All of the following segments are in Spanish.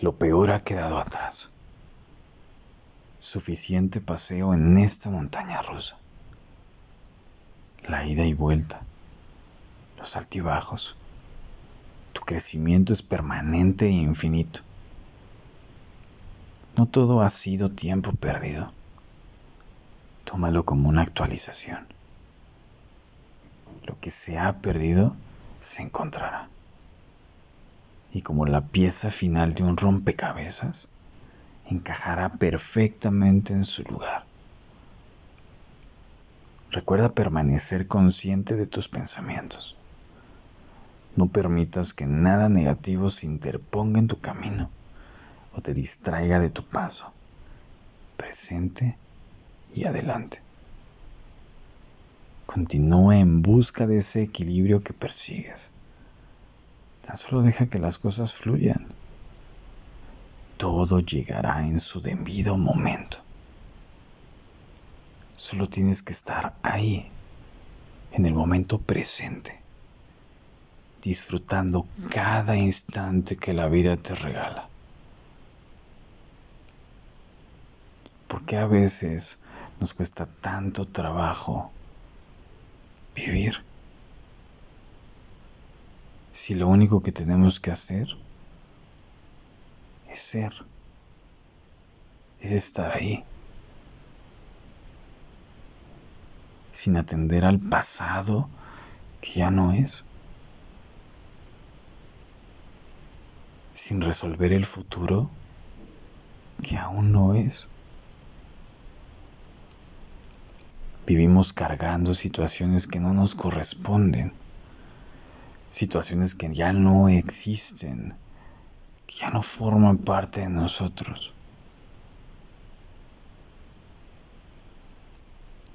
Lo peor ha quedado atrás. Suficiente paseo en esta montaña rusa. La ida y vuelta, los altibajos. Tu crecimiento es permanente e infinito. No todo ha sido tiempo perdido. Tómalo como una actualización. Lo que se ha perdido se encontrará. Y como la pieza final de un rompecabezas, encajará perfectamente en su lugar. Recuerda permanecer consciente de tus pensamientos. No permitas que nada negativo se interponga en tu camino o te distraiga de tu paso. Presente y adelante. Continúa en busca de ese equilibrio que persigues. Tan solo deja que las cosas fluyan. Todo llegará en su debido momento. Solo tienes que estar ahí, en el momento presente, disfrutando cada instante que la vida te regala. Porque a veces nos cuesta tanto trabajo vivir. Si lo único que tenemos que hacer es ser, es estar ahí, sin atender al pasado que ya no es, sin resolver el futuro que aún no es. Vivimos cargando situaciones que no nos corresponden, situaciones que ya no existen, que ya no forman parte de nosotros.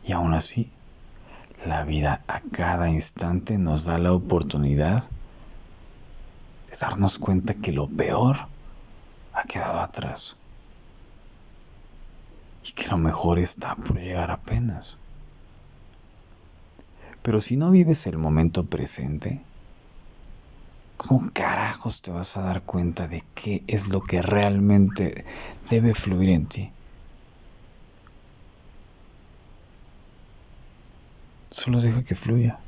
Y aún así, la vida a cada instante nos da la oportunidad de darnos cuenta que lo peor ha quedado atrás y que lo mejor está por llegar apenas. Pero si no vives el momento presente, ¿cómo carajos te vas a dar cuenta de qué es lo que realmente debe fluir en ti? Solo deja que fluya.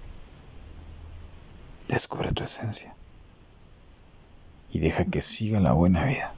Descubre tu esencia. Y deja que siga la buena vida.